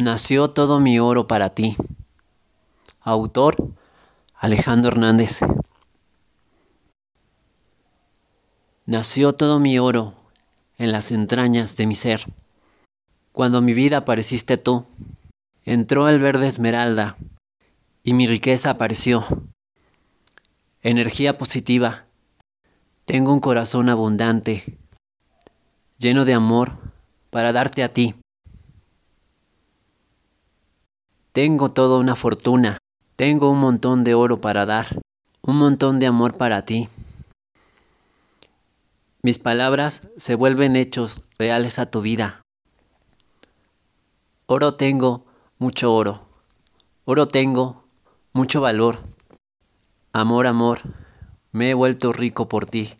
Nació todo mi oro para ti. Autor Alejandro Hernández. Nació todo mi oro en las entrañas de mi ser. Cuando mi vida apareciste tú, entró el verde esmeralda y mi riqueza apareció. Energía positiva. Tengo un corazón abundante, lleno de amor para darte a ti. Tengo toda una fortuna, tengo un montón de oro para dar, un montón de amor para ti. Mis palabras se vuelven hechos reales a tu vida. Oro tengo, mucho oro. Oro tengo, mucho valor. Amor, amor, me he vuelto rico por ti.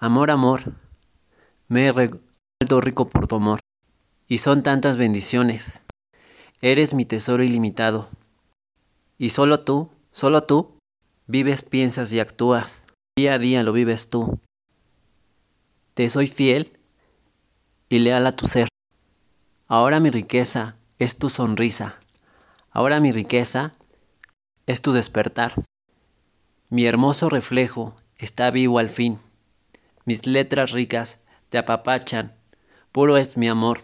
Amor, amor, me he vuelto rico por tu amor. Y son tantas bendiciones. Eres mi tesoro ilimitado. Y solo tú, solo tú, vives, piensas y actúas. Día a día lo vives tú. Te soy fiel y leal a tu ser. Ahora mi riqueza es tu sonrisa. Ahora mi riqueza es tu despertar. Mi hermoso reflejo está vivo al fin. Mis letras ricas te apapachan. Puro es mi amor.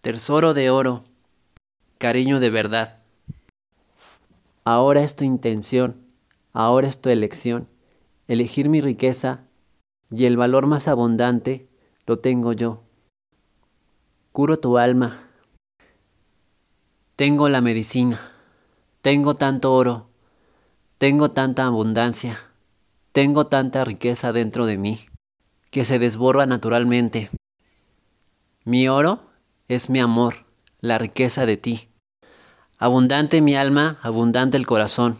Tesoro de oro cariño de verdad. Ahora es tu intención, ahora es tu elección, elegir mi riqueza y el valor más abundante lo tengo yo. Curo tu alma. Tengo la medicina, tengo tanto oro, tengo tanta abundancia, tengo tanta riqueza dentro de mí, que se desborda naturalmente. Mi oro es mi amor la riqueza de ti. Abundante mi alma, abundante el corazón.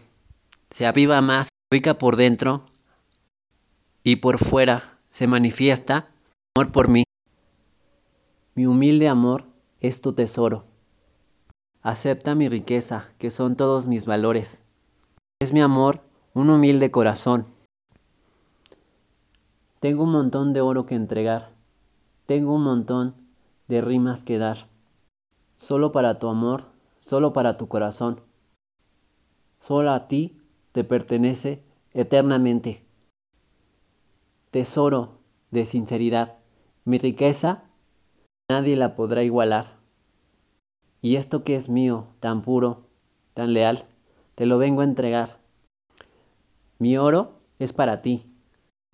Se aviva más, rica por dentro y por fuera se manifiesta amor por mí. Mi humilde amor es tu tesoro. Acepta mi riqueza, que son todos mis valores. Es mi amor un humilde corazón. Tengo un montón de oro que entregar. Tengo un montón de rimas que dar solo para tu amor, solo para tu corazón. Solo a ti te pertenece eternamente. Tesoro de sinceridad, mi riqueza nadie la podrá igualar. Y esto que es mío, tan puro, tan leal, te lo vengo a entregar. Mi oro es para ti,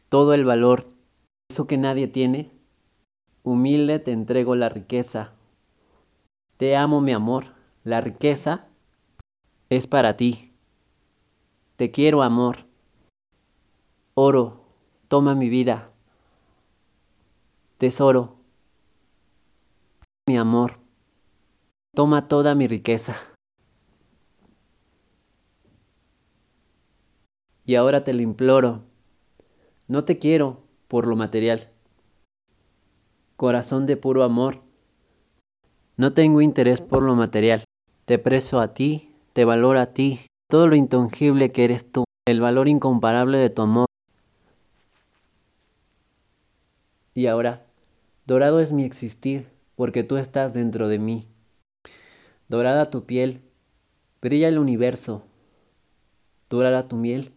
todo el valor, eso que nadie tiene, humilde te entrego la riqueza te amo, mi amor. La riqueza es para ti. Te quiero, amor. Oro, toma mi vida. Tesoro, mi amor. Toma toda mi riqueza. Y ahora te lo imploro. No te quiero por lo material. Corazón de puro amor no tengo interés por lo material. Te preso a ti, te valoro a ti, todo lo intangible que eres tú, el valor incomparable de tu amor. Y ahora, dorado es mi existir, porque tú estás dentro de mí. Dorada tu piel, brilla el universo. Dorada tu miel,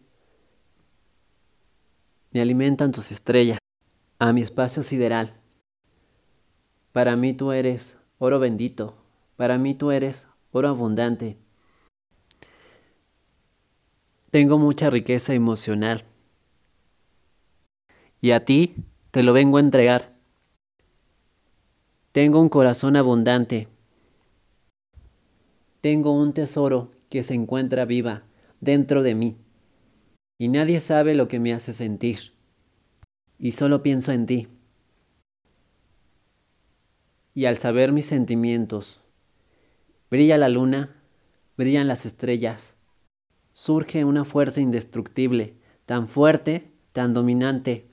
me alimentan tus estrellas, a mi espacio sideral. Para mí tú eres oro bendito, para mí tú eres abundante. Tengo mucha riqueza emocional y a ti te lo vengo a entregar. Tengo un corazón abundante. Tengo un tesoro que se encuentra viva dentro de mí. Y nadie sabe lo que me hace sentir. Y solo pienso en ti y al saber mis sentimientos, brilla la luna, brillan las estrellas, surge una fuerza indestructible, tan fuerte, tan dominante.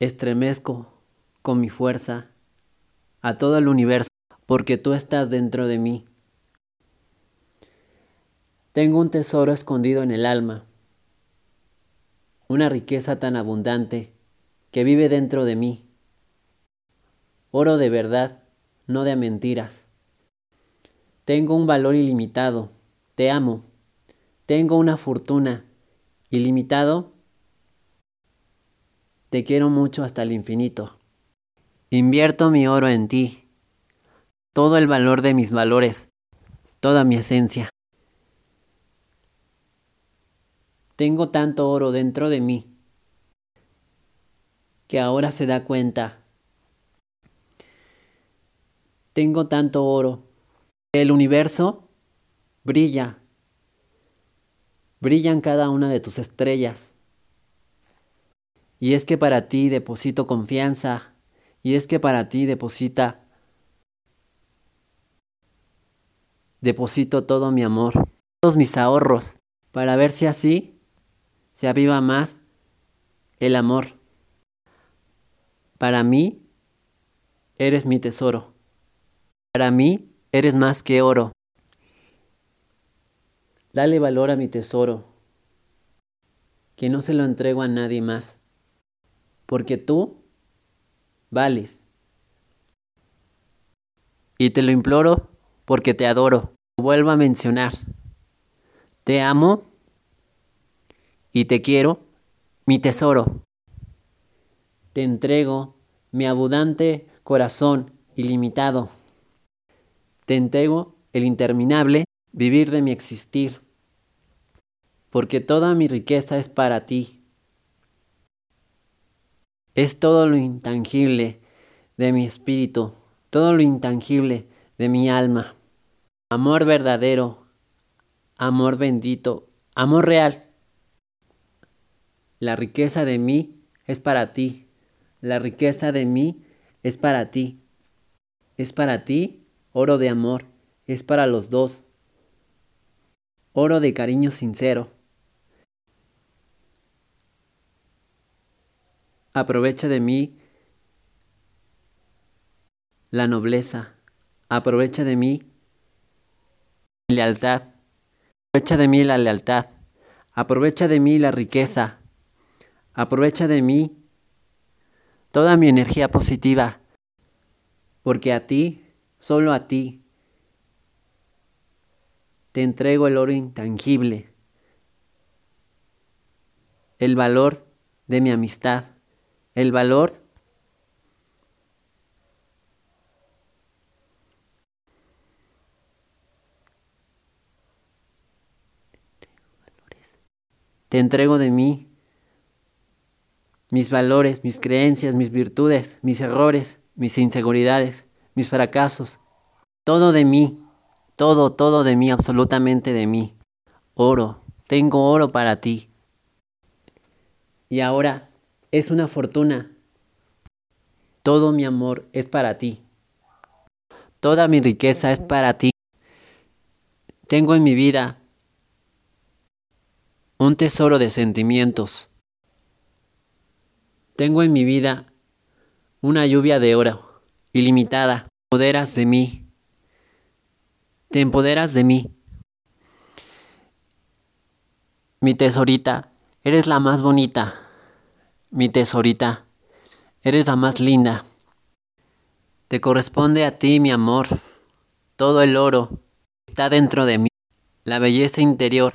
Estremezco con mi fuerza a todo el universo, porque tú estás dentro de mí. Tengo un tesoro escondido en el alma, una riqueza tan abundante que vive dentro de mí oro de verdad, no de mentiras. Tengo un valor ilimitado, te amo. Tengo una fortuna ilimitado, te quiero mucho hasta el infinito. Invierto mi oro en ti, todo el valor de mis valores, toda mi esencia. Tengo tanto oro dentro de mí que ahora se da cuenta. Tengo tanto oro. El universo brilla. Brillan cada una de tus estrellas. Y es que para ti deposito confianza. Y es que para ti deposita deposito todo mi amor, todos mis ahorros, para ver si así se aviva más el amor. Para mí, eres mi tesoro. Para mí, eres más que oro. Dale valor a mi tesoro, que no se lo entrego a nadie más, porque tú vales. Y te lo imploro porque te adoro. Vuelvo a mencionar. Te amo y te quiero, mi tesoro. Te entrego mi abundante corazón ilimitado. Te entrego el interminable vivir de mi existir, porque toda mi riqueza es para ti. Es todo lo intangible de mi espíritu, todo lo intangible de mi alma. Amor verdadero, amor bendito, amor real. La riqueza de mí es para ti. La riqueza de mí es para ti. Es para ti oro de amor. Es para los dos. Oro de cariño sincero. Aprovecha de mí la nobleza. Aprovecha de mí lealtad. Aprovecha de mí la lealtad. Aprovecha de mí la riqueza. Aprovecha de mí toda mi energía positiva, porque a ti, solo a ti, te entrego el oro intangible, el valor de mi amistad, el valor te entrego de mí mis valores, mis creencias, mis virtudes, mis errores, mis inseguridades, mis fracasos, todo de mí, todo, todo de mí, absolutamente de mí. Oro, tengo oro para ti. Y ahora es una fortuna. Todo mi amor es para ti. Toda mi riqueza es para ti. Tengo en mi vida un tesoro de sentimientos tengo en mi vida una lluvia de oro, ilimitada. Te empoderas de mí. Te empoderas de mí. Mi tesorita, eres la más bonita. Mi tesorita, eres la más linda. Te corresponde a ti, mi amor. Todo el oro está dentro de mí. La belleza interior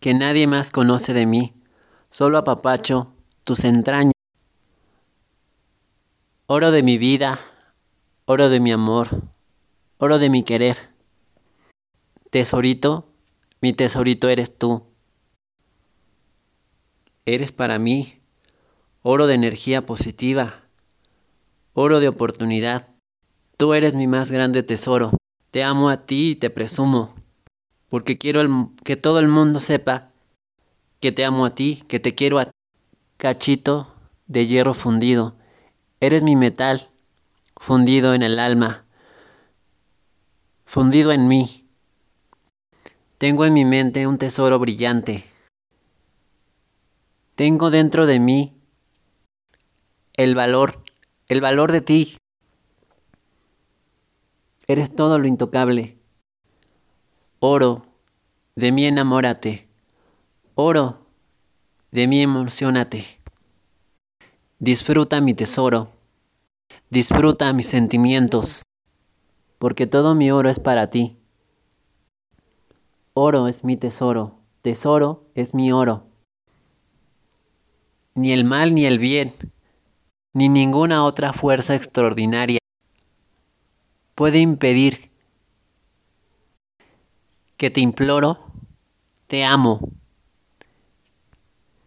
que nadie más conoce de mí. Solo a Papacho tus entrañas. Oro de mi vida, oro de mi amor, oro de mi querer. Tesorito, mi tesorito eres tú. Eres para mí oro de energía positiva, oro de oportunidad. Tú eres mi más grande tesoro. Te amo a ti y te presumo, porque quiero que todo el mundo sepa que te amo a ti, que te quiero a ti. Cachito de hierro fundido, eres mi metal, fundido en el alma, fundido en mí. Tengo en mi mente un tesoro brillante. Tengo dentro de mí el valor, el valor de ti. Eres todo lo intocable. Oro, de mí enamórate. Oro, de mí emocionate. Disfruta mi tesoro. Disfruta mis sentimientos, porque todo mi oro es para ti. Oro es mi tesoro, tesoro es mi oro. Ni el mal ni el bien, ni ninguna otra fuerza extraordinaria puede impedir que te imploro, te amo.